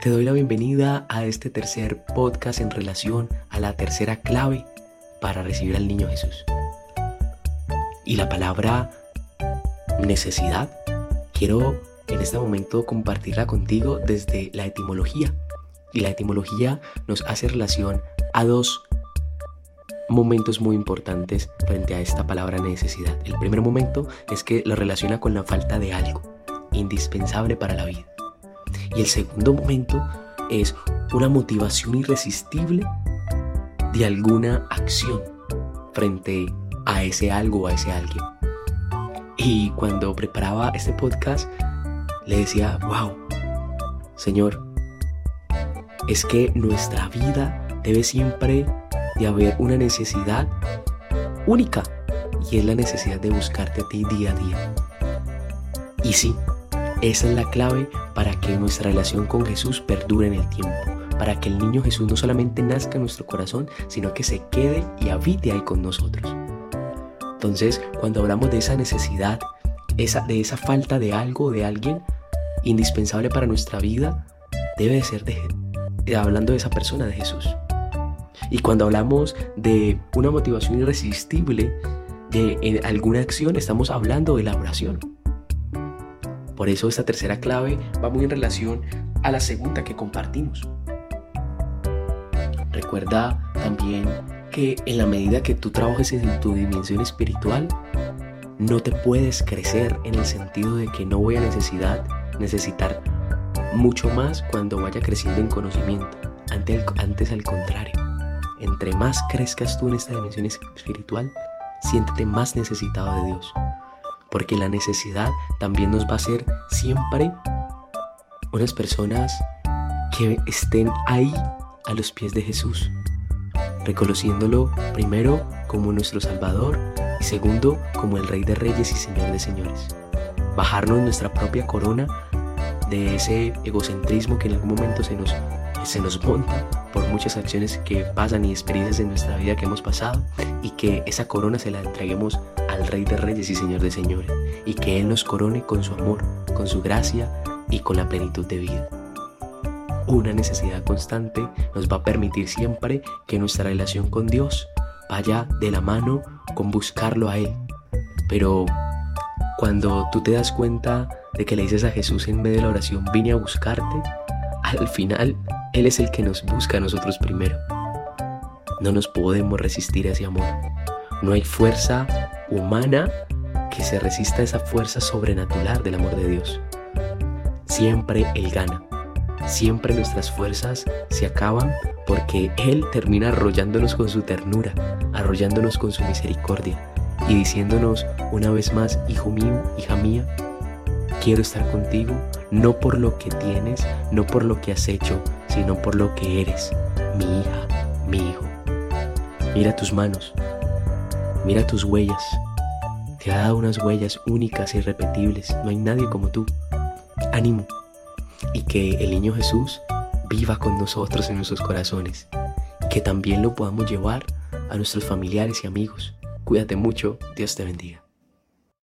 Te doy la bienvenida a este tercer podcast en relación a la tercera clave para recibir al niño Jesús. Y la palabra necesidad, quiero en este momento compartirla contigo desde la etimología. Y la etimología nos hace relación a dos momentos muy importantes frente a esta palabra necesidad. El primer momento es que lo relaciona con la falta de algo indispensable para la vida. Y el segundo momento es una motivación irresistible de alguna acción frente a ese algo o a ese alguien. Y cuando preparaba este podcast, le decía, wow, Señor, es que nuestra vida debe siempre de haber una necesidad única y es la necesidad de buscarte a ti día a día. Y sí, esa es la clave para que nuestra relación con Jesús perdure en el tiempo, para que el niño Jesús no solamente nazca en nuestro corazón, sino que se quede y habite ahí con nosotros. Entonces, cuando hablamos de esa necesidad, esa, de esa falta de algo de alguien indispensable para nuestra vida, debe de ser de, hablando de esa persona, de Jesús. Y cuando hablamos de una motivación irresistible de alguna acción, estamos hablando de la oración. Por eso esta tercera clave va muy en relación a la segunda que compartimos. Recuerda también que en la medida que tú trabajes en tu dimensión espiritual, no te puedes crecer en el sentido de que no voy a necesidad, necesitar mucho más cuando vaya creciendo en conocimiento. Antes, antes al contrario, entre más crezcas tú en esta dimensión espiritual, siéntete más necesitado de Dios porque la necesidad también nos va a hacer siempre unas personas que estén ahí a los pies de Jesús, reconociéndolo primero como nuestro Salvador y segundo como el Rey de Reyes y Señor de Señores. Bajarnos nuestra propia corona de ese egocentrismo que en algún momento se nos, se nos monta por muchas acciones que pasan y experiencias en nuestra vida que hemos pasado y que esa corona se la entreguemos al Rey de Reyes y Señor de Señores y que Él nos corone con su amor, con su gracia y con la plenitud de vida. Una necesidad constante nos va a permitir siempre que nuestra relación con Dios vaya de la mano con buscarlo a Él. Pero cuando tú te das cuenta de que le dices a Jesús en medio de la oración, vine a buscarte, al final él es el que nos busca a nosotros primero. No nos podemos resistir a ese amor. No hay fuerza humana que se resista a esa fuerza sobrenatural del amor de Dios. Siempre Él gana. Siempre nuestras fuerzas se acaban porque Él termina arrollándonos con su ternura, arrollándonos con su misericordia y diciéndonos una vez más, hijo mío, hija mía, quiero estar contigo, no por lo que tienes, no por lo que has hecho, sino por lo que eres, mi hija, mi hijo. Mira tus manos, mira tus huellas. Te ha dado unas huellas únicas e irrepetibles. No hay nadie como tú. Ánimo. Y que el niño Jesús viva con nosotros en nuestros corazones. Que también lo podamos llevar a nuestros familiares y amigos. Cuídate mucho. Dios te bendiga.